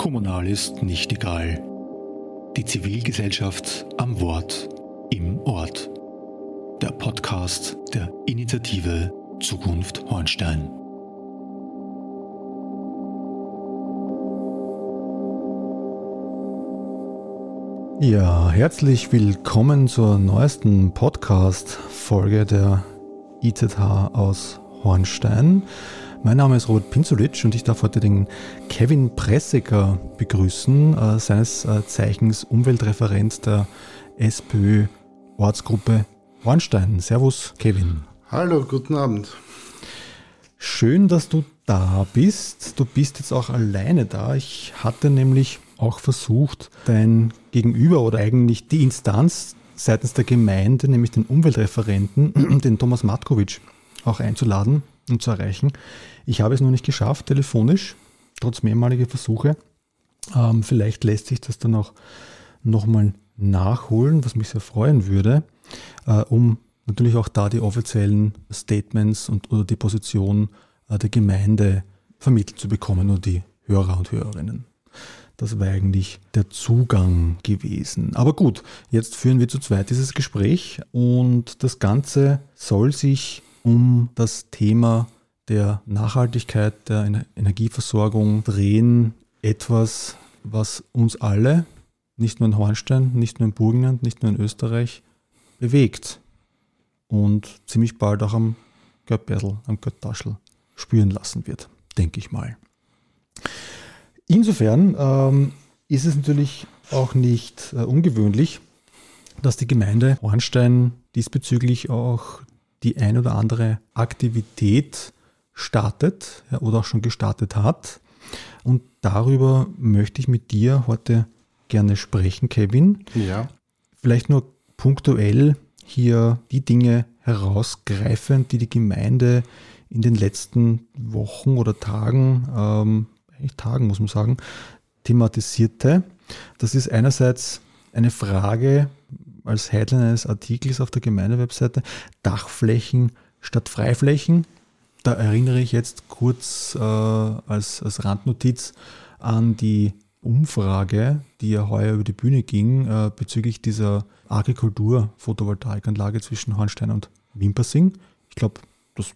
Kommunal ist nicht egal. Die Zivilgesellschaft am Wort im Ort. Der Podcast der Initiative Zukunft Hornstein. Ja, herzlich willkommen zur neuesten Podcast-Folge der IZH aus Hornstein. Mein Name ist Robert Pinzulic und ich darf heute den Kevin Pressecker begrüßen, äh, seines äh, Zeichens Umweltreferent der SPÖ Ortsgruppe Hornstein. Servus, Kevin. Hallo, guten Abend. Schön, dass du da bist. Du bist jetzt auch alleine da. Ich hatte nämlich auch versucht, dein Gegenüber oder eigentlich die Instanz seitens der Gemeinde, nämlich den Umweltreferenten, den Thomas Matkovic, auch einzuladen und zu erreichen. Ich habe es noch nicht geschafft, telefonisch, trotz mehrmaliger Versuche. Ähm, vielleicht lässt sich das dann auch nochmal nachholen, was mich sehr freuen würde, äh, um natürlich auch da die offiziellen Statements und oder die Position äh, der Gemeinde vermittelt zu bekommen und die Hörer und Hörerinnen. Das war eigentlich der Zugang gewesen. Aber gut, jetzt führen wir zu zweit dieses Gespräch und das Ganze soll sich um das Thema der Nachhaltigkeit der Energieversorgung drehen. Etwas, was uns alle, nicht nur in Hornstein, nicht nur in Burgenland, nicht nur in Österreich, bewegt und ziemlich bald auch am Göttbertel, am Göttaschel spüren lassen wird, denke ich mal. Insofern ähm, ist es natürlich auch nicht äh, ungewöhnlich, dass die Gemeinde Hornstein diesbezüglich auch die ein oder andere Aktivität startet ja, oder auch schon gestartet hat. Und darüber möchte ich mit dir heute gerne sprechen, Kevin. Ja. Vielleicht nur punktuell hier die Dinge herausgreifen, die die Gemeinde in den letzten Wochen oder Tagen, ähm, eigentlich Tagen muss man sagen, thematisierte. Das ist einerseits eine Frage als Headline eines Artikels auf der Gemeindewebseite, Dachflächen statt Freiflächen. Da erinnere ich jetzt kurz äh, als, als Randnotiz an die Umfrage, die ja heuer über die Bühne ging, äh, bezüglich dieser Agrikultur-Photovoltaikanlage zwischen Hornstein und Wimpersing. Ich glaube, das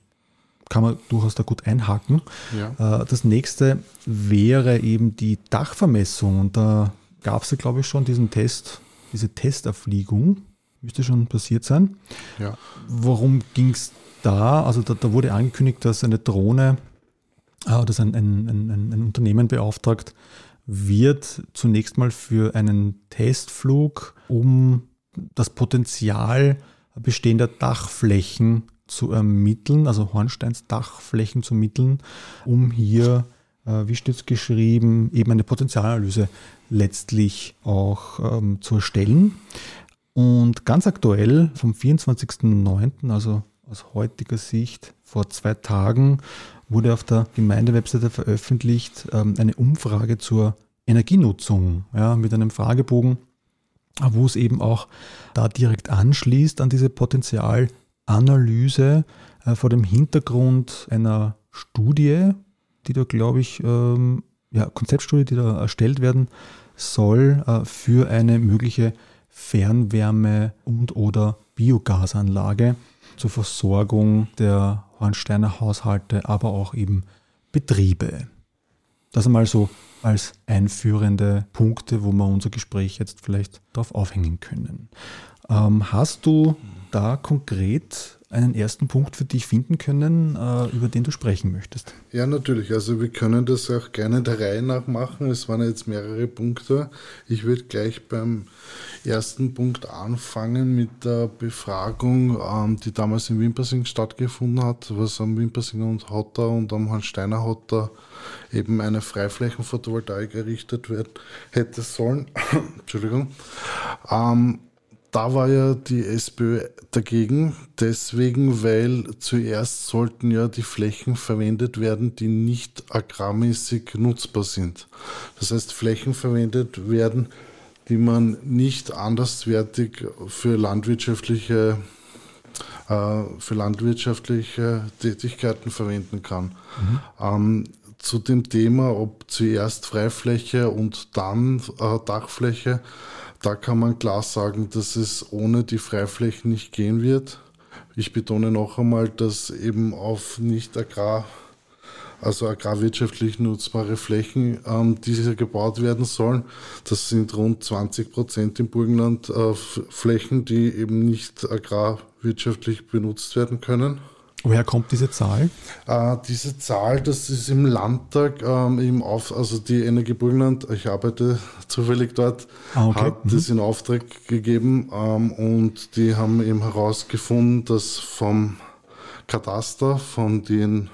kann man durchaus da gut einhaken. Ja. Äh, das nächste wäre eben die Dachvermessung. Und da gab es ja, glaube ich, schon diesen Test, diese Testerfliegung. Müsste schon passiert sein. Ja. Worum ging es da? Also da, da, wurde angekündigt, dass eine Drohne äh, dass ein, ein, ein, ein Unternehmen beauftragt wird, zunächst mal für einen Testflug, um das Potenzial bestehender Dachflächen zu ermitteln, also Hornsteins Dachflächen zu ermitteln, um hier, äh, wie steht es geschrieben, eben eine Potenzialanalyse letztlich auch ähm, zu erstellen. Und ganz aktuell vom 24.09., also aus heutiger Sicht vor zwei Tagen, wurde auf der Gemeindewebseite veröffentlicht ähm, eine Umfrage zur Energienutzung ja, mit einem Fragebogen, wo es eben auch da direkt anschließt an diese Potenzialanalyse äh, vor dem Hintergrund einer Studie, die da, glaube ich, ähm, ja, Konzeptstudie, die da erstellt werden soll äh, für eine mögliche Fernwärme- und oder Biogasanlage zur Versorgung der Hornsteiner Haushalte, aber auch eben Betriebe. Das einmal so als einführende Punkte, wo wir unser Gespräch jetzt vielleicht darauf aufhängen können. Ähm, hast du da konkret einen ersten Punkt für dich finden können, äh, über den du sprechen möchtest? Ja, natürlich. Also wir können das auch gerne der Reihe nach machen. Es waren jetzt mehrere Punkte. Ich würde gleich beim ersten Punkt anfangen mit der Befragung, ähm, die damals in Wimpersing stattgefunden hat, was am Wimpersing und Hotter und am Hansteiner Hotter eben eine Freiflächenphotovoltaik errichtet wird, hätte sollen. Entschuldigung. Ähm, da war ja die SPÖ dagegen, deswegen, weil zuerst sollten ja die Flächen verwendet werden, die nicht agrarmäßig nutzbar sind. Das heißt, Flächen verwendet werden, die man nicht anderswertig für landwirtschaftliche äh, für landwirtschaftliche Tätigkeiten verwenden kann. Mhm. Zu dem Thema, ob zuerst Freifläche und dann äh, Dachfläche, da kann man klar sagen, dass es ohne die Freiflächen nicht gehen wird. Ich betone noch einmal, dass eben auf nicht agrar, also agrarwirtschaftlich nutzbare Flächen, ähm, diese gebaut werden sollen. Das sind rund 20 Prozent im Burgenland äh, Flächen, die eben nicht agrarwirtschaftlich benutzt werden können. Woher kommt diese Zahl? Äh, diese Zahl, das ist im Landtag ähm, eben auf, also die Energie Burgenland, ich arbeite zufällig dort, ah, okay. hat mhm. das in Auftrag gegeben ähm, und die haben eben herausgefunden, dass vom Kataster, von den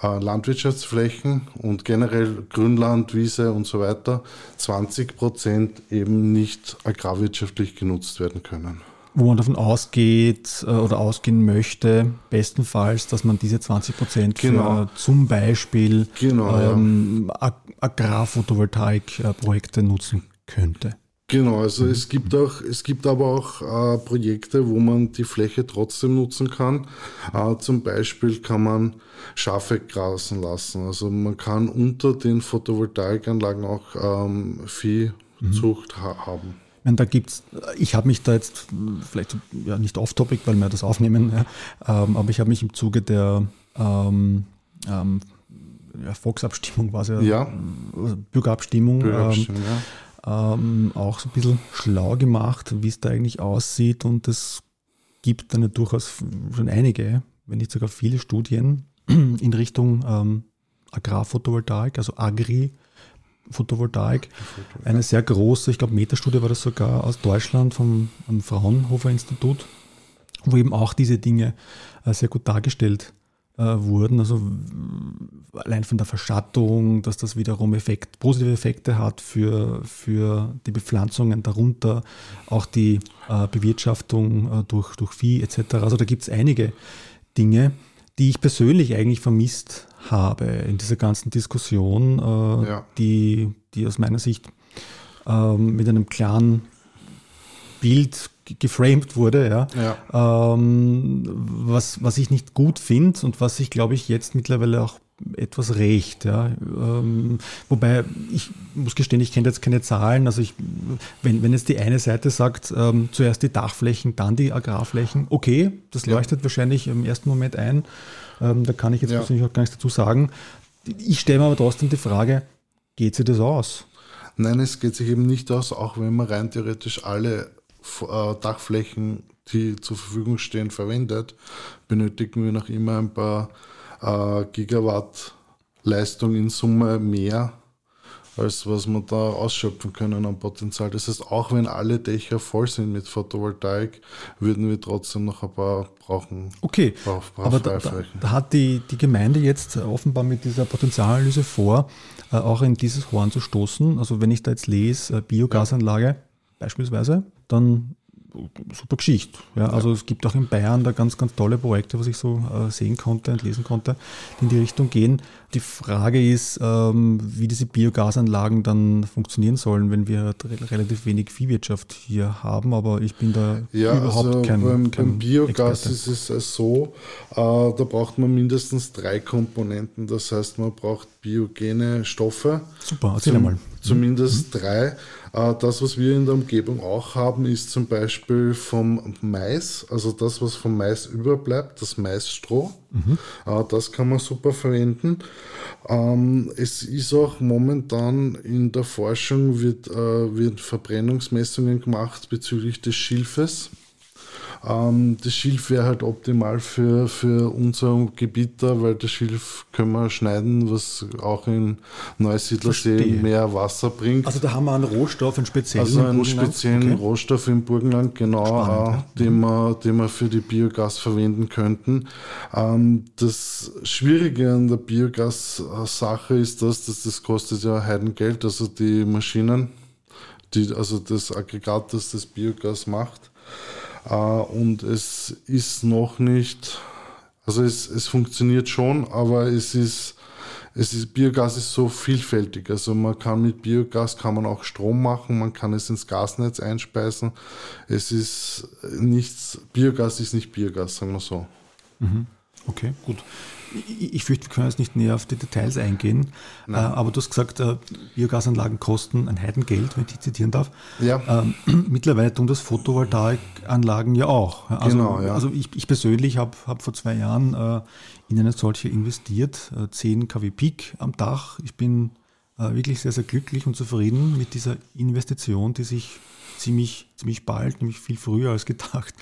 äh, Landwirtschaftsflächen und generell Grünland, Wiese und so weiter 20 Prozent eben nicht agrarwirtschaftlich genutzt werden können wo man davon ausgeht äh, oder ausgehen möchte, bestenfalls, dass man diese 20 Prozent genau. zum Beispiel genau, ähm, ja. Agrarphotovoltaik-Projekte nutzen könnte. Genau, also es gibt auch, es gibt aber auch äh, Projekte, wo man die Fläche trotzdem nutzen kann. Äh, zum Beispiel kann man Schafe grasen lassen. Also man kann unter den Photovoltaikanlagen auch ähm, Viehzucht mhm. ha haben. Meine, da gibt's, ich habe mich da jetzt, vielleicht ja nicht off-topic, weil wir das aufnehmen, ja, ähm, aber ich habe mich im Zuge der ähm, ähm, ja, Volksabstimmung, war es ja, ja. Also Bürgerabstimmung, Bürgerabstimmung ja. Ähm, auch so ein bisschen schlau gemacht, wie es da eigentlich aussieht und es gibt dann ja durchaus schon einige, wenn nicht sogar viele Studien in Richtung ähm, Agrarphotovoltaik, also Agri, Photovoltaik. Eine sehr große, ich glaube, Metastudie war das sogar aus Deutschland vom Fraunhofer Institut, wo eben auch diese Dinge äh, sehr gut dargestellt äh, wurden. Also allein von der Verschattung, dass das wiederum Effekt, positive Effekte hat für, für die Bepflanzungen darunter, auch die äh, Bewirtschaftung durch, durch Vieh etc. Also da gibt es einige Dinge, die ich persönlich eigentlich vermisst habe in dieser ganzen Diskussion, äh, ja. die, die aus meiner Sicht äh, mit einem klaren Bild geframed wurde, ja. ja. Ähm, was, was ich nicht gut finde und was sich, glaube ich, jetzt mittlerweile auch etwas rächt. Ja. Ähm, wobei ich muss gestehen, ich kenne jetzt keine Zahlen. Also ich, wenn, wenn jetzt die eine Seite sagt, ähm, zuerst die Dachflächen, dann die Agrarflächen, okay, das leuchtet ja. wahrscheinlich im ersten Moment ein. Ähm, da kann ich jetzt ja. persönlich auch gar nichts dazu sagen. Ich stelle mir aber trotzdem die Frage, geht sich das aus? Nein, es geht sich eben nicht aus, auch wenn man rein theoretisch alle äh, Dachflächen, die zur Verfügung stehen, verwendet, benötigen wir noch immer ein paar äh, Gigawatt Leistung in Summe mehr, als was wir da ausschöpfen können an Potenzial. Das heißt, auch wenn alle Dächer voll sind mit Photovoltaik, würden wir trotzdem noch ein paar brauchen. Okay, paar, paar aber da, da, da, hat die, die Gemeinde jetzt offenbar mit dieser Potenzialanalyse vor, äh, auch in dieses Horn zu stoßen. Also wenn ich da jetzt lese, äh, Biogasanlage beispielsweise, dann super Geschichte. Ja, also es gibt auch in Bayern da ganz, ganz tolle Projekte, was ich so äh, sehen konnte und lesen konnte, die in die Richtung gehen. Die Frage ist, ähm, wie diese Biogasanlagen dann funktionieren sollen, wenn wir relativ wenig Viehwirtschaft hier haben, aber ich bin da ja, überhaupt also kein, beim, kein beim Biogas Experte. ist es so, äh, da braucht man mindestens drei Komponenten. Das heißt, man braucht biogene Stoffe. Super, erzähl Zum, mal. Zumindest drei. Äh, das, was wir in der Umgebung auch haben, ist zum Beispiel vom Mais, also das, was vom Mais überbleibt, das Maisstroh. Mhm. Äh, das kann man super verwenden. Ähm, es ist auch momentan in der Forschung, wird, äh, wird Verbrennungsmessungen gemacht bezüglich des Schilfes. Ähm, das Schilf wäre halt optimal für, für unser Gebiet da, weil das Schilf können wir schneiden, was auch in Neusiedlersee mehr Wasser bringt. Also da haben wir einen Rohstoff, einen speziellen Also einen speziellen okay. Rohstoff im Burgenland, genau, Spannend, äh, den, wir, den wir für die Biogas verwenden könnten. Ähm, das Schwierige an der Biogas-Sache ist das, dass das kostet ja Heidengeld, also die Maschinen, die, also das Aggregat, das das Biogas macht. Äh, und es ist noch nicht, also es, es funktioniert schon, aber es ist, es ist, Biogas ist so vielfältig. Also man kann mit Biogas kann man auch Strom machen, man kann es ins Gasnetz einspeisen. Es ist nichts, Biogas ist nicht Biogas, sagen wir so. Mhm. Okay, gut. Ich, ich fürchte, wir können jetzt nicht näher auf die Details eingehen, äh, aber du hast gesagt, äh, Biogasanlagen kosten ein Heidengeld, wenn ich dich zitieren darf. Ja. Ähm, mittlerweile tun das Photovoltaikanlagen ja auch. Also, Genau, ja. also ich, ich persönlich habe hab vor zwei Jahren äh, in eine solche investiert, äh, 10 kW Peak am Dach. Ich bin äh, wirklich sehr, sehr glücklich und zufrieden mit dieser Investition, die sich ziemlich, ziemlich bald, nämlich viel früher als gedacht,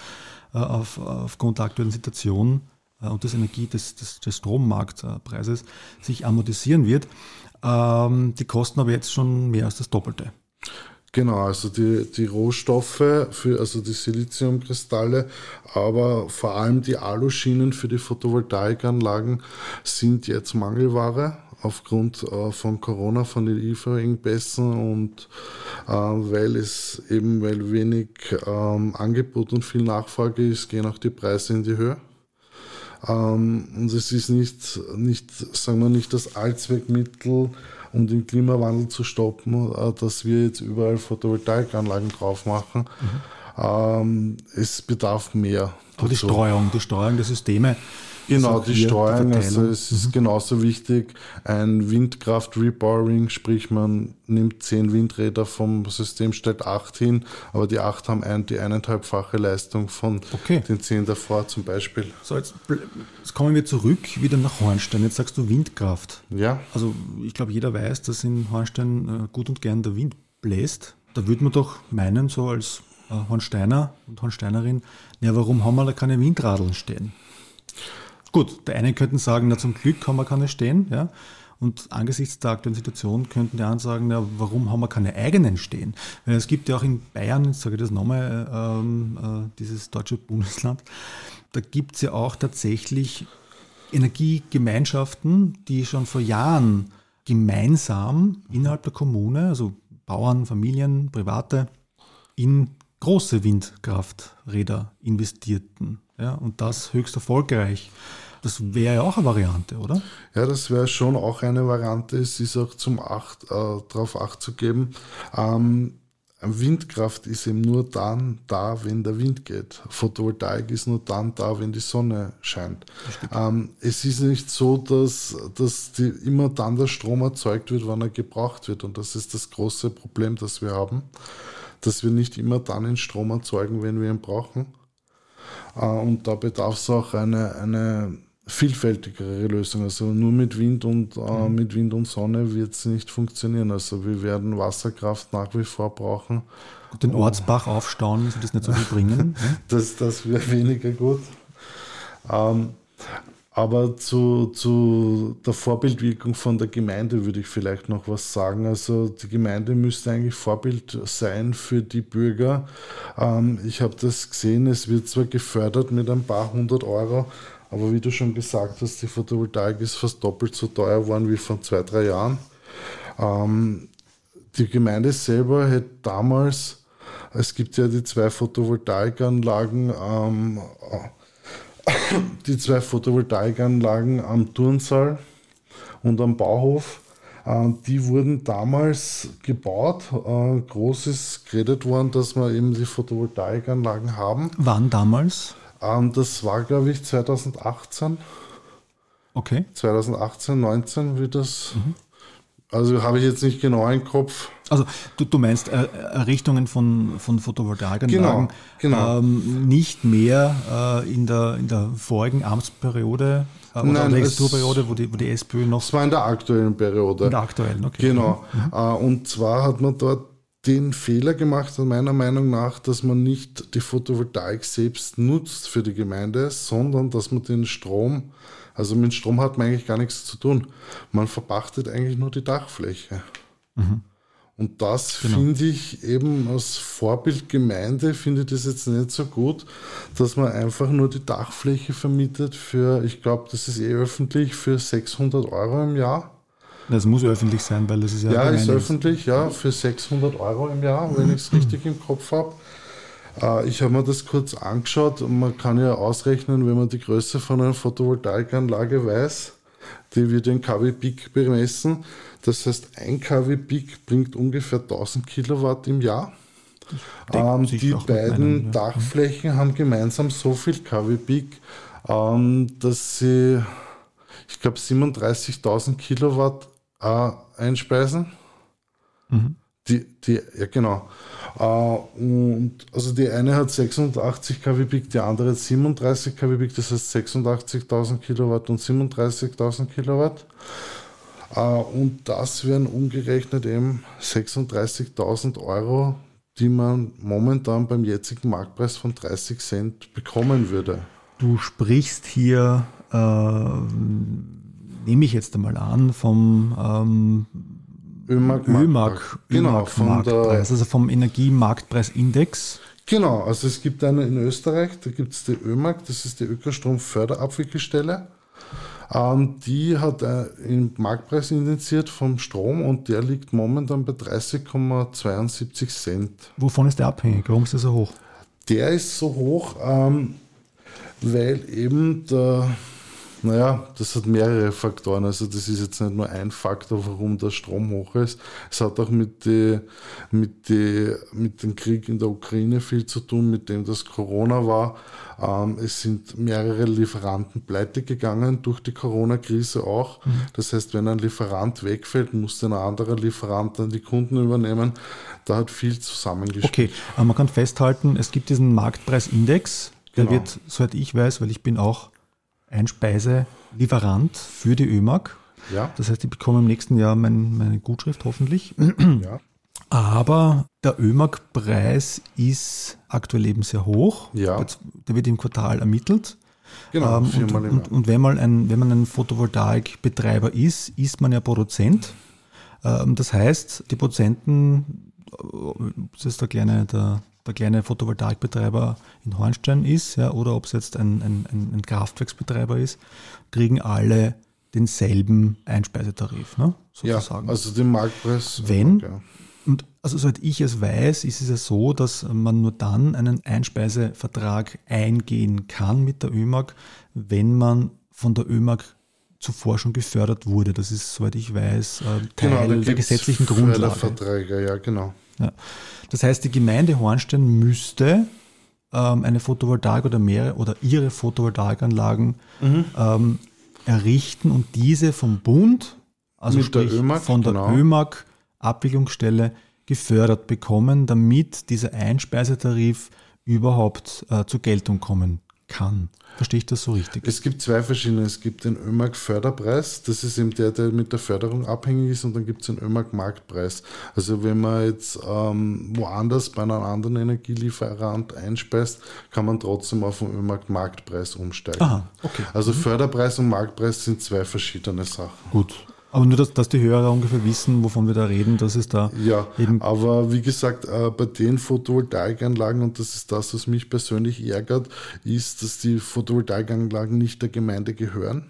äh, auf, aufgrund der aktuellen Situation äh, und des Energie, des, des, des Strommarktpreises sich amortisieren wird. Ähm, die kosten aber jetzt schon mehr als das Doppelte. Genau, also die, die Rohstoffe, für, also die Siliziumkristalle, aber vor allem die Aluschienen für die Photovoltaikanlagen sind jetzt Mangelware aufgrund äh, von Corona, von den Lieferengpässen und äh, weil es eben, weil wenig ähm, Angebot und viel Nachfrage ist, gehen auch die Preise in die Höhe. Ähm, und es ist nicht, nicht, sagen wir nicht das Allzweckmittel, um den Klimawandel zu stoppen, äh, dass wir jetzt überall Photovoltaikanlagen drauf machen. Ähm, es bedarf mehr. Aber die. Streuung, die Streuung der Systeme. Genau, die Streuung, also es ist genauso wichtig, ein Windkraft-Repowering, sprich man nimmt zehn Windräder vom System, stellt acht hin, aber die acht haben ein, die eineinhalbfache Leistung von Okay. den zehn davor zum Beispiel. So, jetzt, jetzt kommen wir zurück wieder nach Hornstein. Jetzt sagst du Windkraft. Ja, Also ich glaube, jeder weiß, dass in Hornstein äh, gut und gern der Wind bläst. Da würde man doch meinen, so als äh, Hornsteiner und Hornsteinerin, ja, warum haben wir da keine Windradeln stehen? Gut, der eine könnten sagen, na zum Glück haben wir keine stehen, ja. Und angesichts der aktuellen Situation könnten die anderen sagen, ja, warum haben wir keine eigenen stehen? Weil es gibt ja auch in Bayern, jetzt sage ich das nochmal, ähm, äh, dieses deutsche Bundesland, da gibt es ja auch tatsächlich Energiegemeinschaften, die schon vor Jahren gemeinsam innerhalb der Kommune, also Bauern, Familien, Private, in große Windkrafträder investierten. Ja, und das höchst erfolgreich. Das wäre ja auch eine Variante, oder? Ja, das wäre schon auch eine Variante. Es ist auch zum Acht, äh, darauf Acht zu geben. Ähm, Windkraft ist eben nur dann da, wenn der Wind geht. Photovoltaik ist nur dann da, wenn die Sonne scheint. Ähm, es ist nicht so, dass, dass die, immer dann der Strom erzeugt wird, wann er gebraucht wird. Und das ist das große Problem, das wir haben, dass wir nicht immer dann den Strom erzeugen, wenn wir ihn brauchen. Äh, Und da bedarf es auch eine, eine vielfältigere Lösung. Also nur mit Wind und äh, mit Wind und Sonne wird es nicht funktionieren. Also wir werden Wasserkraft nach wie vor brauchen. Den Ortsbach aufstauen, müssen das nicht so viel bringen. ne? Das, das wäre weniger gut. Ähm, aber zu, zu der Vorbildwirkung von der Gemeinde würde ich vielleicht noch was sagen. Also die Gemeinde müsste eigentlich Vorbild sein für die Bürger. Ähm, ich habe das gesehen, es wird zwar gefördert mit ein paar hundert Euro, aber wie du schon gesagt hast, die Photovoltaik ist fast doppelt so teuer geworden wie vor zwei, drei Jahren. Ähm, die Gemeinde selber hätte damals, es gibt ja die zwei Photovoltaikanlagen, ähm, die zwei Photovoltaikanlagen am Turnsaal und am Bauhof, äh, die wurden damals gebaut. Äh, groß ist geredet worden, dass wir eben die Photovoltaikanlagen haben. Wann damals? Ähm, das war, glaube ich, 2018. Okay. 2018, 19 wird das. Also habe ich jetzt nicht genau im Kopf. Also du, du meinst äh, Errichtungen von, von Photovoltaikanlagen Genau, genau. Ähm, nicht mehr äh, in, der, in der vorigen Amtsperiode äh, oder Nein, Legislaturperiode, wo die, wo die SPÖ noch Das war in der aktuellen Periode. in der aktuellen, okay. Genau. Äh, Und zwar hat man dort den Fehler gemacht, meiner Meinung nach, dass man nicht die Photovoltaik selbst nutzt für die Gemeinde, sondern dass man den Strom, also mit Strom hat man eigentlich gar nichts zu tun. Man verpachtet eigentlich nur die Dachfläche. Und das finde ich eben als Vorbild Gemeinde, finde ich das jetzt nicht so gut, dass man einfach nur die Dachfläche vermietet für, ich glaube, das ist eh öffentlich, für 600 Euro im Jahr. Das muss öffentlich sein, weil das ist ja, Ja, ist öffentlich, ja, für 600 Euro im Jahr, wenn ich es richtig im Kopf habe. Äh, ich habe mir das kurz angeschaut und man kann ja ausrechnen, wenn man die Größe von einer Photovoltaikanlage weiß, die wird in kW Peak bemessen. Das heißt, ein kW Peak bringt ungefähr 1000 Kilowatt im Jahr. Ähm, die beiden. Dachflächen haben gemeinsam so viel kW Peak, ähm, dass sie ich glaube, 37.000 Kilowatt äh, einspeisen. Mhm. Die, die, ja, genau. Äh, und also die eine hat 86 kW Peak, die andere hat 37 kW Peak, das heißt 86.000 Kilowatt und 37.000 Kilowatt. Äh, und das wären umgerechnet eben 36.000 Euro, die man momentan beim jetzigen Marktpreis von 30 Cent bekommen würde. Du sprichst hier, äh, nehme ich jetzt einmal an, vom ähm, ÖMAG, ÖMAG, genau, von der, also vom Energiemarktpreisindex. Genau, also es gibt eine in Österreich, da gibt es die ÖMAG, das ist die Ökostromförderabwickelstelle. Ähm, die hat äh, den Marktpreis indiziert vom Strom und der liegt momentan bei 30,72 Cent. Wovon ist der abhängig? Warum ist der so hoch? Der ist so hoch, ähm, weil eben der naja, das hat mehrere Faktoren. Also das ist jetzt nicht nur ein Faktor, warum der Strom hoch ist. Es hat auch mit, die, mit, die, mit dem Krieg in der Ukraine viel zu tun, mit dem das Corona war. Ähm, es sind mehrere Lieferanten pleite gegangen durch die Corona-Krise auch. Mhm. Das heißt, wenn ein Lieferant wegfällt, muss ein anderer Lieferant dann die Kunden übernehmen. Da hat viel zusammengespielt. Okay, aber man kann festhalten, es gibt diesen Marktpreisindex. Der genau. wird, soweit ich weiß, weil ich bin auch Einspeiselieferant für die ÖMAG. Ja. Das heißt, ich bekomme im nächsten Jahr mein, meine Gutschrift hoffentlich. Ja. Aber der ÖMAG-Preis ist aktuell eben sehr hoch. Ja. Der wird im Quartal ermittelt. Genau, ähm, und, und, und, wenn, man ein, wenn man ein Photovoltaikbetreiber ist, ist man ja Produzent. Ähm, das heißt, die Prozenten, äh, das ist der kleine, der, der kleine Photovoltaikbetreiber in Hornstein ist ja, oder ob es jetzt ein, ein, ein Kraftwerksbetreiber ist, kriegen alle denselben Einspeisetarif, ne, sozusagen. Ja, also den Marktpreis. Wenn, ja. und also soweit ich es weiß, ist es ja so, dass man nur dann einen Einspeisevertrag eingehen kann mit der ÖMAG, wenn man von der ÖMAG zuvor schon gefördert wurde. Das ist, soweit ich weiß, äh, genau, Teil genau, der gesetzlichen Grundlage. Verträge, ja, genau. Ja. Das heißt, die Gemeinde Hornstein müsste ähm, eine Photovoltaik oder mehrere oder ihre Photovoltaikanlagen mhm. ähm, errichten und diese vom Bund, also sprich der ÖMAG, von der genau. ÖMAG Abwicklungsstelle gefördert bekommen, damit dieser Einspeisetarif überhaupt äh, zur Geltung kommen kann. Verstehe ich das so richtig? Es gibt zwei verschiedene. Es gibt den ÖMAG-Förderpreis, das ist eben der, der mit der Förderung abhängig ist, und dann gibt es den ÖMAG-Marktpreis. Also wenn man jetzt ähm, woanders bei einem anderen Energielieferant einspeist, kann man trotzdem auf den ÖMAG-Marktpreis umsteigen. Aha, okay. Also mhm. Förderpreis und Marktpreis sind zwei verschiedene Sachen. Gut, aber nur, dass, dass, die Hörer ungefähr wissen, wovon wir da reden, dass es da ja, eben. Aber wie gesagt, äh, bei den Photovoltaikanlagen, und das ist das, was mich persönlich ärgert, ist, dass die Photovoltaikanlagen nicht der Gemeinde gehören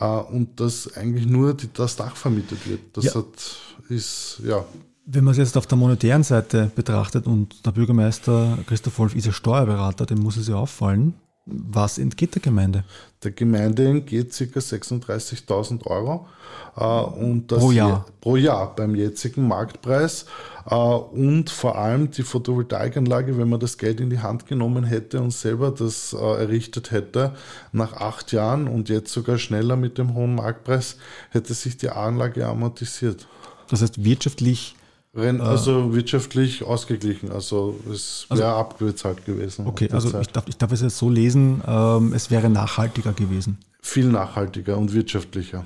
äh, und dass eigentlich nur die, das Dach vermietet wird. Das ja. hat, ist, ja. Wenn man es jetzt auf der monetären Seite betrachtet und der Bürgermeister Christoph Wolf ist ja Steuerberater, dem muss es ja auffallen, was entgeht der Gemeinde? Der Gemeinde entgeht ca. 36.000 Euro. Äh, und das pro Jahr? pro Jahr beim jetzigen Marktpreis. Äh, und vor allem die Photovoltaikanlage, wenn man das Geld in die Hand genommen hätte und selber das äh, errichtet hätte, nach acht Jahren und jetzt sogar schneller mit dem hohen Marktpreis, hätte sich die Anlage amortisiert. Das heißt, wirtschaftlich Renn, äh. also wirtschaftlich ausgeglichen, also es wäre also, abgezahlt gewesen. Okay, also ich darf, ich darf es jetzt so lesen, ähm, es wäre nachhaltiger gewesen. Viel nachhaltiger und wirtschaftlicher.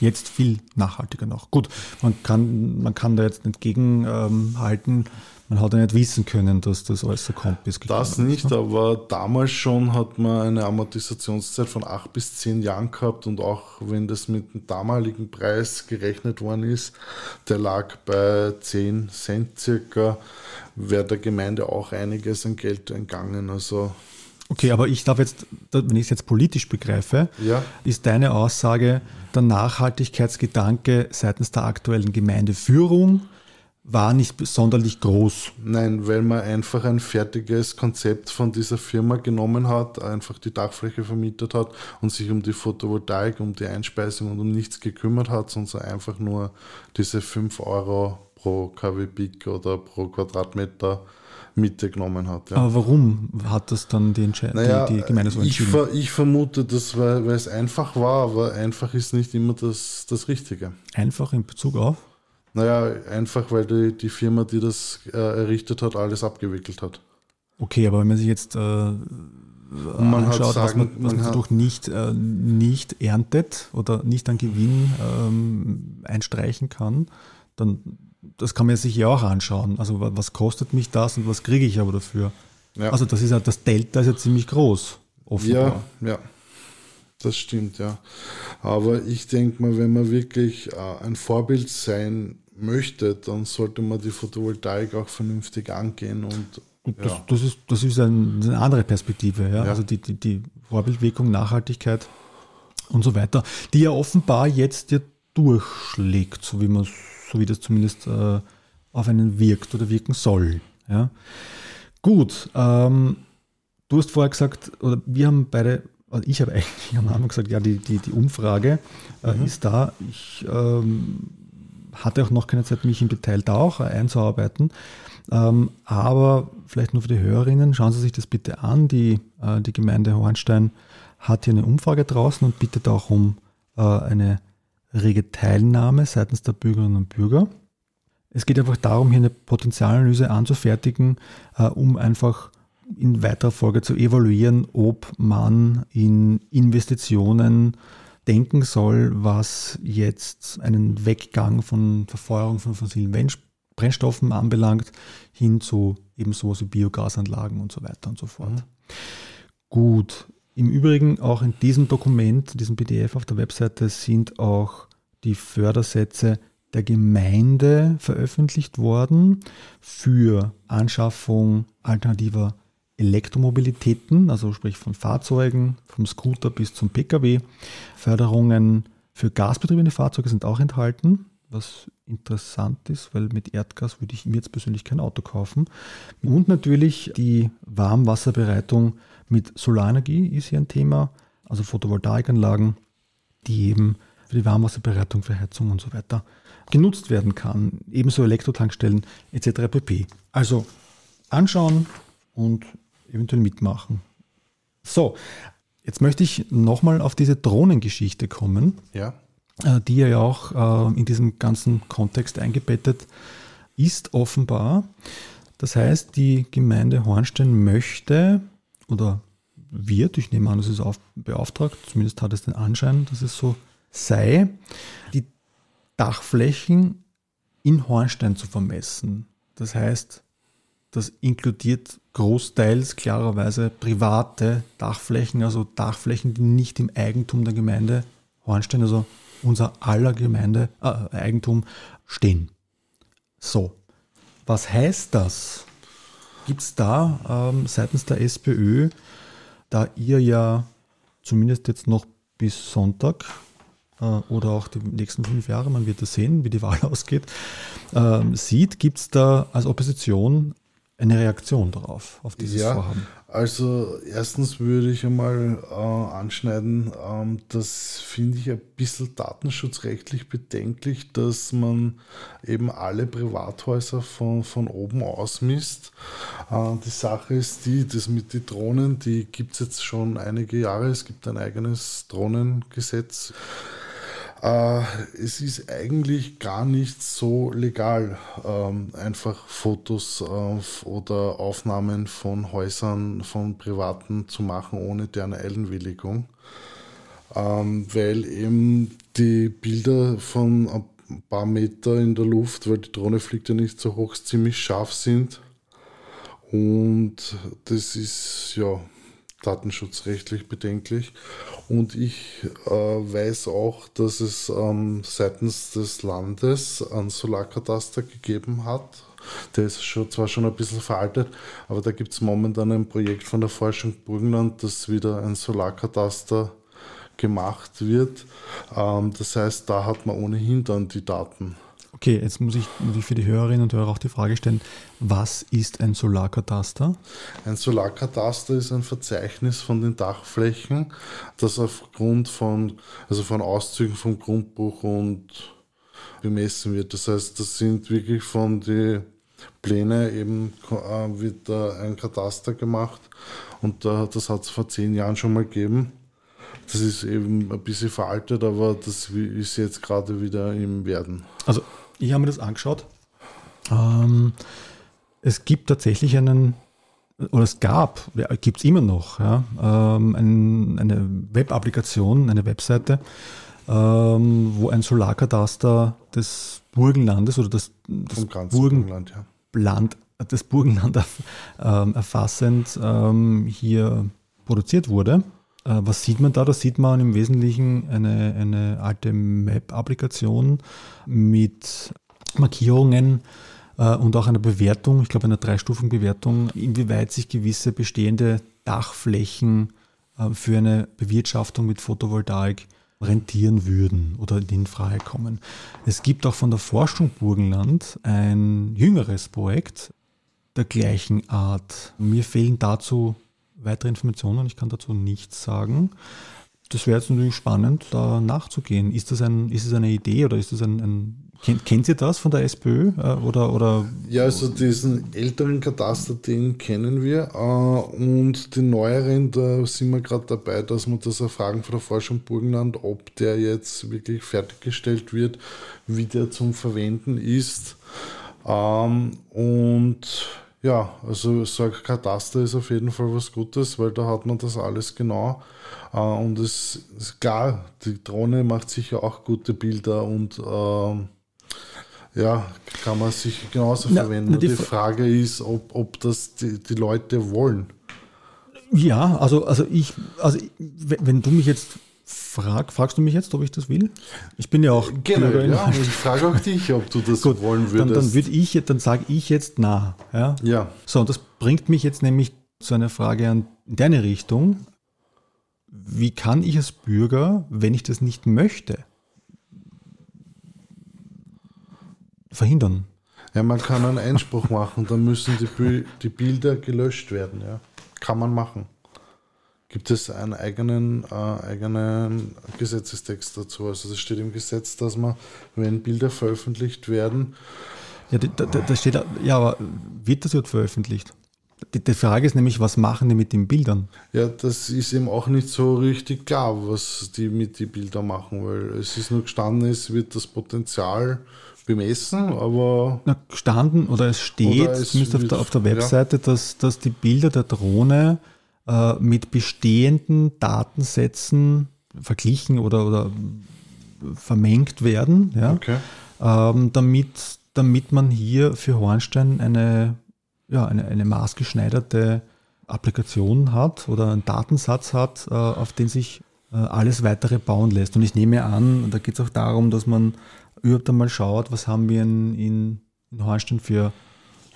Jetzt viel nachhaltiger noch. Gut, man kann, man kann da jetzt entgegenhalten, ähm, man hat ja nicht wissen können, dass das alles so kommt. Bis das nicht, ist, ne? aber damals schon hat man eine Amortisationszeit von acht bis zehn Jahren gehabt und auch wenn das mit dem damaligen Preis gerechnet worden ist, der lag bei 10 Cent circa, wäre der Gemeinde auch einiges an Geld entgangen. Also Okay, aber ich darf jetzt, wenn ich es jetzt politisch begreife, ja. ist deine Aussage, der Nachhaltigkeitsgedanke seitens der aktuellen Gemeindeführung war nicht sonderlich groß. Nein, weil man einfach ein fertiges Konzept von dieser Firma genommen hat, einfach die Dachfläche vermietet hat und sich um die Photovoltaik, um die Einspeisung und um nichts gekümmert hat, sondern einfach nur diese 5 Euro pro kW Peak oder pro Quadratmeter Miete genommen hat. Ja. Aber warum hat das dann die, Entscheidung, naja, die, die Gemeinde so entschieden? Ich, ver ich vermute, dass weil, weil es einfach war, aber einfach ist nicht immer das, das Richtige. Einfach in Bezug auf? Naja, einfach weil die, die Firma, die das äh, errichtet hat, alles abgewickelt hat. Okay, aber wenn man sich jetzt äh, man anschaut, sagen, was man, was man dadurch nicht, äh, nicht erntet oder nicht an Gewinn ähm, einstreichen kann, dann das kann man sich ja auch anschauen. Also was kostet mich das und was kriege ich aber dafür? Ja. Also das ist ja, das Delta ist ja ziemlich groß, offenbar. Ja, ja. Das stimmt, ja. Aber ich denke mal, wenn man wirklich äh, ein Vorbild sein möchte, dann sollte man die Photovoltaik auch vernünftig angehen und das, ja. das, ist, das ist eine andere Perspektive, ja? ja. also die, die, die Vorbildwirkung, Nachhaltigkeit und so weiter, die ja offenbar jetzt ja durchschlägt, so wie man so wie das zumindest äh, auf einen wirkt oder wirken soll. Ja? Gut, ähm, du hast vorher gesagt, oder wir haben beide, also ich habe eigentlich am Anfang gesagt, ja, die, die, die Umfrage äh, mhm. ist da. Ich ähm, hatte auch noch keine Zeit, mich im Detail da auch einzuarbeiten. Ähm, aber vielleicht nur für die Hörerinnen, schauen Sie sich das bitte an. Die, äh, die Gemeinde Hornstein hat hier eine Umfrage draußen und bittet auch um äh, eine rege Teilnahme seitens der Bürgerinnen und Bürger. Es geht einfach darum, hier eine Potenzialanalyse anzufertigen, äh, um einfach in weiterer Folge zu evaluieren, ob man in Investitionen denken soll, was jetzt einen Weggang von Verfeuerung von fossilen Brennstoffen anbelangt, hin zu eben sowas wie Biogasanlagen und so weiter und so fort. Mhm. Gut, im Übrigen auch in diesem Dokument, diesem PDF auf der Webseite sind auch die Fördersätze der Gemeinde veröffentlicht worden für Anschaffung alternativer Elektromobilitäten, also sprich von Fahrzeugen, vom Scooter bis zum Pkw. Förderungen für gasbetriebene Fahrzeuge sind auch enthalten, was interessant ist, weil mit Erdgas würde ich mir jetzt persönlich kein Auto kaufen. Und natürlich die Warmwasserbereitung mit Solarenergie ist hier ein Thema, also Photovoltaikanlagen, die eben für die Warmwasserbereitung, für Heizung und so weiter genutzt werden kann. Ebenso Elektrotankstellen etc. pp. Also anschauen und eventuell mitmachen. So, jetzt möchte ich nochmal auf diese Drohnengeschichte kommen, ja. Äh, die ja auch äh, in diesem ganzen Kontext eingebettet ist offenbar. Das heißt, die Gemeinde Hornstein möchte oder wird, ich nehme an, es ist beauftragt, zumindest hat es den Anschein, dass es so sei, die Dachflächen in Hornstein zu vermessen. Das heißt, das inkludiert großteils klarerweise private Dachflächen, also Dachflächen, die nicht im Eigentum der Gemeinde Hornstein, also unser aller Gemeinde äh, Eigentum stehen. So, was heißt das? Gibt es da ähm, seitens der SPÖ, da ihr ja zumindest jetzt noch bis Sonntag äh, oder auch die nächsten fünf Jahre, man wird das sehen, wie die Wahl ausgeht, ähm, sieht, gibt es da als Opposition eine Reaktion darauf, auf dieses ja, Vorhaben? Also erstens würde ich einmal äh, anschneiden, ähm, das finde ich ein bisschen datenschutzrechtlich bedenklich, dass man eben alle Privathäuser von, von oben ausmisst. Äh, die Sache ist die, das mit den Drohnen, die gibt es jetzt schon einige Jahre, es gibt ein eigenes Drohnengesetz. Äh, es ist eigentlich gar nicht so legal, ähm, einfach Fotos äh, oder Aufnahmen von Häusern von Privaten zu machen ohne deren Einwilligung, ähm, weil eben die Bilder von ein paar Meter in der Luft, weil die Drohne fliegt ja nicht so hoch, ziemlich scharf sind. Und das ist ja datenschutzrechtlich bedenklich. Und ich äh, weiß auch, dass es ähm, seitens des Landes einen Solarkataster gegeben hat. Der ist schon, zwar schon ein bisschen veraltet, aber da gibt es momentan ein Projekt von der Forschung Burgenland, dass wieder ein Solarkataster gemacht wird. Ähm, das heißt, da hat man ohnehin dann die Daten. Okay, jetzt muss ich, muss ich für die Hörerinnen und Hörer auch die Frage stellen, was ist ein Solarkataster? Ein Solarkataster ist ein Verzeichnis von den Dachflächen, das aufgrund von, also von Auszügen vom Grundbuch und bemessen wird. Das heißt, das sind wirklich von den Pläne eben äh, wird da ein Kataster gemacht und da, das hat es vor zehn Jahren schon mal gegeben. Das ist eben ein bisschen veraltet, aber das ist jetzt gerade wieder im Werden. Also ich habe mir das angeschaut. Ähm, es gibt tatsächlich einen, oder es gab, ja, gibt es immer noch, ja, ähm, ein, eine Web-Applikation, eine Webseite, ähm, wo ein Solarkataster des Burgenlandes oder das, das Burgenland, ja. Land, das Burgenland ähm, erfassend ähm, hier produziert wurde. Äh, was sieht man da? Da sieht man im Wesentlichen eine, eine alte Map-Applikation mit Markierungen äh, und auch einer Bewertung, ich glaube einer dreistufigen Bewertung, inwieweit sich gewisse bestehende Dachflächen äh, für eine Bewirtschaftung mit Photovoltaik rentieren würden oder in Frage kommen. Es gibt auch von der Forschung Burgenland ein jüngeres Projekt der gleichen Art. Mir fehlen dazu weitere Informationen, ich kann dazu nichts sagen. Das wäre jetzt natürlich spannend, da nachzugehen. Ist das ein, ist es eine Idee oder ist das ein, ein Kennt, kennt ihr das von der SPÖ? Äh, oder, oder? Ja, also diesen älteren Kataster, den kennen wir. Äh, und den neueren, da sind wir gerade dabei, dass wir das erfragen von der Forschung Burgenland, ob der jetzt wirklich fertiggestellt wird, wie der zum Verwenden ist. Ähm, und ja, also so ein Kataster ist auf jeden Fall was Gutes, weil da hat man das alles genau. Äh, und es ist klar, die Drohne macht sicher auch gute Bilder und ähm, ja, kann man sich genauso na, verwenden. Na, die, die, Frage ist, ob, ob das die, die Leute wollen. Ja, also, also ich, also wenn du mich jetzt frag, fragst du mich jetzt, ob ich das will? Ich bin ja auch genau, ja, ich frage auch dich, ob du das Gut, wollen würdest. Dann, dann würde ich, dann sage ich jetzt na. Ja? ja. So, und das bringt mich jetzt nämlich zu einer Frage an deine Richtung. Wie kann ich als Bürger, wenn ich das nicht möchte, verhindern. Ja, man kann einen Einspruch machen, dann müssen die, die Bilder gelöscht werden. Ja. Kann man machen. Gibt es einen eigenen, äh, eigenen Gesetzestext dazu? Also es steht im Gesetz, dass man, wenn Bilder veröffentlicht werden. Ja, da, da, da steht, ja, aber wird das jetzt veröffentlicht? Die, die, Frage ist nämlich, was machen die mit den Bildern? Ja, das ist eben auch nicht so richtig klar, was die mit den Bildern machen, weil es ist nur gestanden, es wird das Potenzial bemessen, aber. Na, gestanden oder es steht, oder es zumindest auf der, auf der Webseite, ja. dass, dass die Bilder der Drohne äh, mit bestehenden Datensätzen verglichen oder, oder vermengt werden, ja, okay. ähm, damit, damit man hier für Hornstein eine, ja, eine, eine maßgeschneiderte Applikation hat oder einen Datensatz hat, äh, auf den sich äh, alles weitere bauen lässt. Und ich nehme an, da geht es auch darum, dass man überhaupt einmal schaut, was haben wir in, in, in Hornstein für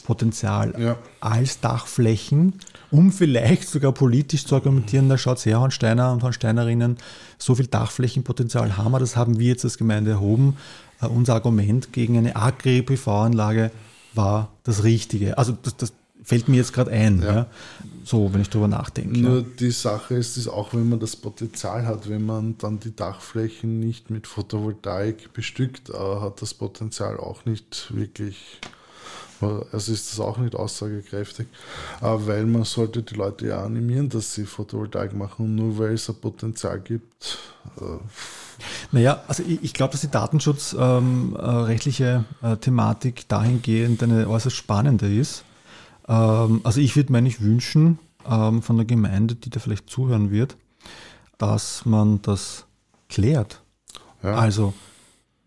Potenzial ja. als Dachflächen, um vielleicht sogar politisch zu argumentieren, da schaut her, Hornsteiner und Hornsteinerinnen, so viel Dachflächenpotenzial haben wir, das haben wir jetzt als Gemeinde erhoben. Uh, unser Argument gegen eine Agri-PV-Anlage war das Richtige. Also das, das fällt mir jetzt gerade ein. Ja. ja. So, wenn ich darüber nachdenke. Nur die Sache ist, ist auch, wenn man das Potenzial hat, wenn man dann die Dachflächen nicht mit Photovoltaik bestückt, äh, hat das Potenzial auch nicht wirklich, also ist das auch nicht aussagekräftig, äh, weil man sollte die Leute ja animieren, dass sie Photovoltaik machen, nur weil es ein Potenzial gibt. Äh, naja, also ich, ich glaube, dass die datenschutzrechtliche ähm, äh, Thematik dahingehend eine äußerst spannende ist. Ähm, also ich würde mir eigentlich wünschen ähm, von der Gemeinde, die da vielleicht zuhören wird, dass man das klärt. Ja. Also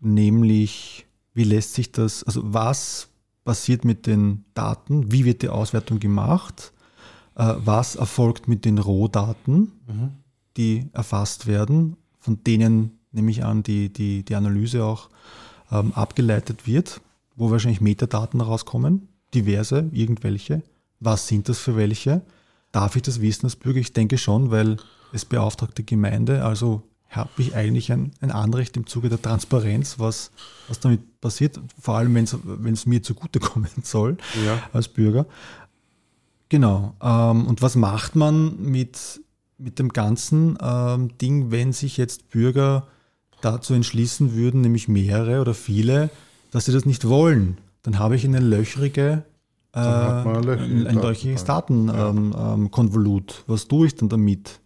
nämlich, wie lässt sich das, also was passiert mit den Daten, wie wird die Auswertung gemacht, äh, was erfolgt mit den Rohdaten, mhm. die erfasst werden, von denen nehme ich an, die, die, die Analyse auch ähm, abgeleitet wird, wo wahrscheinlich Metadaten rauskommen diverse, irgendwelche. Was sind das für welche? Darf ich das wissen als Bürger? Ich denke schon, weil es beauftragt die Gemeinde, also habe ich eigentlich ein, ein Anrecht im Zuge der Transparenz, was, was damit passiert, vor allem wenn es mir zugutekommen soll ja. als Bürger. Genau. Ähm, und was macht man mit, mit dem ganzen ähm, Ding, wenn sich jetzt Bürger dazu entschließen würden, nämlich mehrere oder viele, dass sie das nicht wollen? Dann habe ich eine löchrige äh, ein, ein löchriges Datenkonvolut. Ja. Ähm, was tue ich denn damit?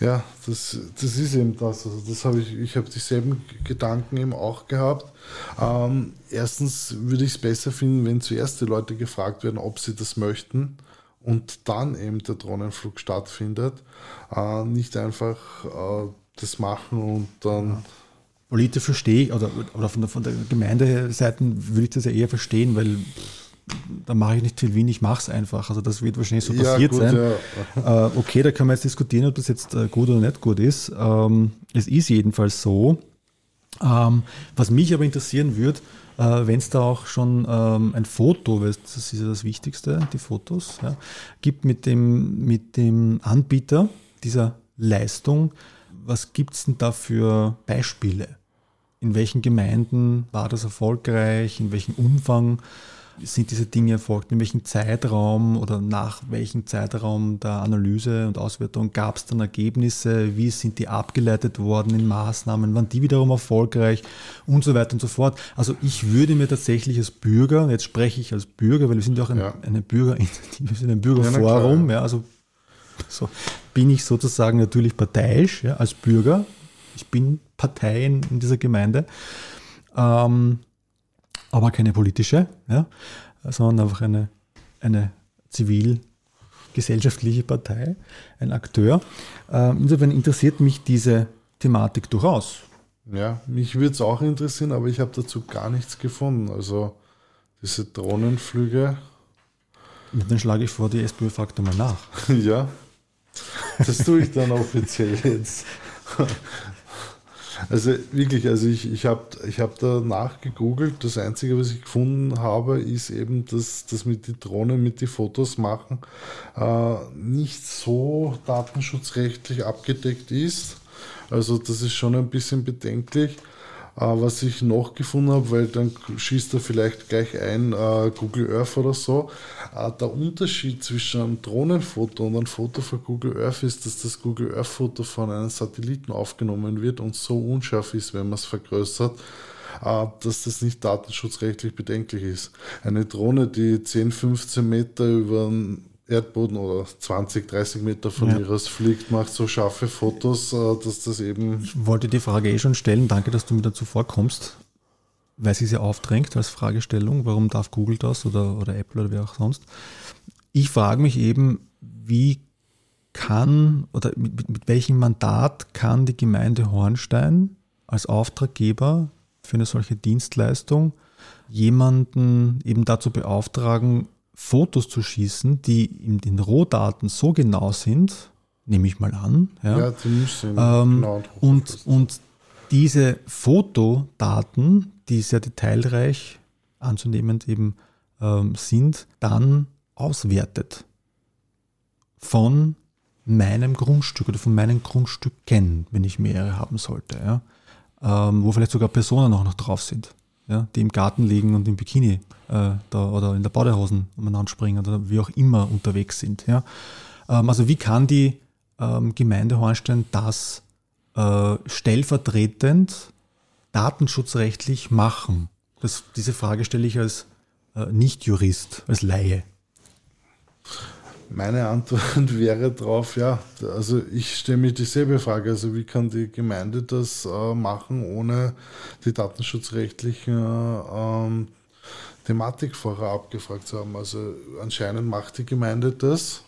Ja, das, das ist eben das. Also das habe ich, ich habe dieselben Gedanken eben auch gehabt. Ähm, erstens würde ich es besser finden, wenn zuerst die Leute gefragt werden, ob sie das möchten und dann eben der Drohnenflug stattfindet. Äh, nicht einfach äh, das machen und dann. Politisch verstehe ich, oder, oder von der, von der Gemeindeseite würde ich das ja eher verstehen, weil da mache ich nicht viel Wien, ich mache es einfach. Also das wird wahrscheinlich so passiert ja, gut, sein. Ja. Äh, okay, da kann man jetzt diskutieren, ob das jetzt äh, gut oder nicht gut ist. Ähm, es ist jedenfalls so. Ähm, was mich aber interessieren würde, äh, wenn es da auch schon ähm, ein Foto, weil das ist ja das Wichtigste, die Fotos, ja, gibt mit dem, mit dem Anbieter dieser Leistung, was gibt es denn da für Beispiele? In welchen Gemeinden war das erfolgreich? In welchem Umfang? Sind diese Dinge erfolgt? In welchem Zeitraum oder nach welchem Zeitraum der Analyse und Auswertung gab es dann Ergebnisse? Wie sind die abgeleitet worden in Maßnahmen? Waren die wiederum erfolgreich? Und so weiter und so fort. Also ich würde mir tatsächlich als Bürger, jetzt spreche ich als Bürger, weil wir sind ja auch ein, ja. eine Bürgerinitiative, wir sind ein Bürgerforum, ja, ja, also so bin ich sozusagen natürlich parteiisch ja, als Bürger. Ich bin Partei in, in dieser Gemeinde. Ähm, aber keine politische, ja, sondern einfach eine, eine zivilgesellschaftliche Partei, ein Akteur. Ähm, insofern interessiert mich diese Thematik durchaus. Ja, mich würde es auch interessieren, aber ich habe dazu gar nichts gefunden. Also diese Drohnenflüge. dann schlage ich vor, die SPÖ fragt einmal nach. ja, das tue ich dann offiziell jetzt. Also wirklich, also ich, ich habe ich hab da nachgegoogelt. Das Einzige, was ich gefunden habe, ist eben, dass das mit den Drohnen, mit den Fotos machen, äh, nicht so datenschutzrechtlich abgedeckt ist. Also das ist schon ein bisschen bedenklich. Äh, was ich noch gefunden habe, weil dann schießt er vielleicht gleich ein, äh, Google Earth oder so. Äh, der Unterschied zwischen einem Drohnenfoto und einem Foto von Google Earth ist, dass das Google Earth Foto von einem Satelliten aufgenommen wird und so unscharf ist, wenn man es vergrößert, dass das nicht datenschutzrechtlich bedenklich ist. Eine Drohne, die 10, 15 Meter über einen Erdboden oder 20, 30 Meter von ja. mir aus fliegt, macht so scharfe Fotos, äh, dass das eben. Ich wollte die Frage eh schon stellen. Danke, dass du mir dazu vorkommst, weil sie sehr aufdrängt als Fragestellung. Warum darf Google das oder, oder Apple oder wer auch sonst? Ich frage mich eben, wie kann oder mit, mit, mit welchem Mandat kann die Gemeinde Hornstein als Auftraggeber für eine solche Dienstleistung jemanden eben dazu beauftragen, Fotos zu schießen, die in den Rohdaten so genau sind, nehme ich mal an. Ja, ja die müssen ähm, genau und, und diese Fotodaten, die sehr detailreich anzunehmend eben ähm, sind, dann auswertet von meinem Grundstück oder von meinen Grundstücken, wenn ich mehrere haben sollte, ja, ähm, wo vielleicht sogar Personen auch noch drauf sind ja, die im Garten liegen und im Bikini äh, da, oder in der Badehosen umeinander springen oder wie auch immer unterwegs sind. Ja. Ähm, also wie kann die ähm, Gemeinde Hornstein das äh, stellvertretend datenschutzrechtlich machen? Das, diese Frage stelle ich als äh, Nicht-Jurist, als Laie. Meine Antwort wäre darauf, ja, also ich stelle mir dieselbe Frage, also wie kann die Gemeinde das äh, machen, ohne die datenschutzrechtliche ähm, Thematik vorher abgefragt zu haben. Also anscheinend macht die Gemeinde das.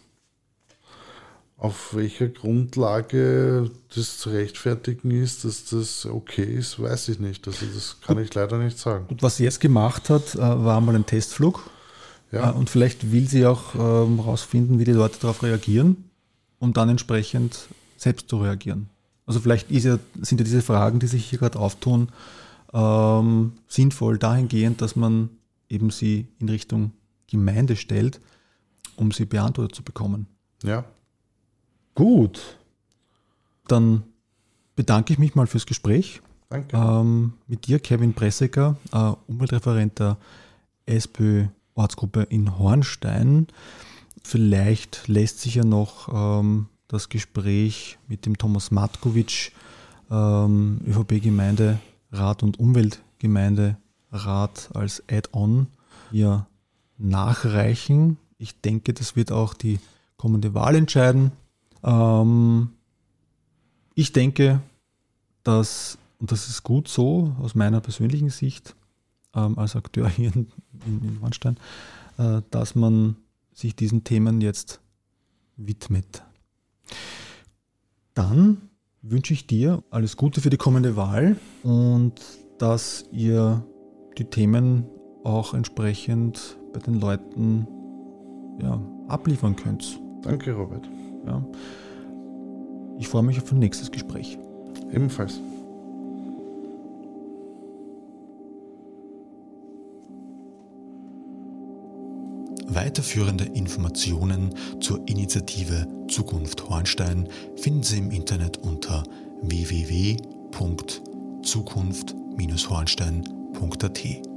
Auf welcher Grundlage das zu rechtfertigen ist, dass das okay ist, weiß ich nicht. Also das kann ich leider nicht sagen. Und was sie jetzt gemacht hat, äh, war mal ein Testflug ja. Äh, und vielleicht will sie auch herausfinden, ähm, wie die Leute darauf reagieren, um dann entsprechend selbst zu reagieren. Also vielleicht ja, sind ja diese Fragen, die sich hier gerade auftun, ähm, sinnvoll dahingehend, dass man eben sie in Richtung Gemeinde stellt, um sie beantwortet zu bekommen. Ja. Gut. Dann bedanke ich mich mal fürs Gespräch. Danke. Ähm, mit dir, Kevin Pressecker, äh, Umweltreferent der SPÖ Ortsgruppe in Hornstein. Vielleicht lässt sich ja noch ähm, das Gespräch mit dem Thomas Matkovic, ähm, ÖVP-Gemeinderat und Umweltgemeinderat als Add-on hier nachreichen. Ich denke, das wird auch die kommende Wahl entscheiden. Ähm, ich denke, dass, und das ist gut so aus meiner persönlichen Sicht ähm, als Akteur hier in, in, in Hornstein, äh, dass man sich diesen Themen jetzt widmet. Dann wünsche ich dir alles Gute für die kommende Wahl und dass ihr die Themen auch entsprechend bei den Leuten ja, abliefern könnt. Danke, Robert. Ja. Ich freue mich auf ein nächstes Gespräch. Ebenfalls. Weiterführende Informationen zur Initiative Zukunft Hornstein finden Sie im Internet unter www.zukunft-hornstein.at.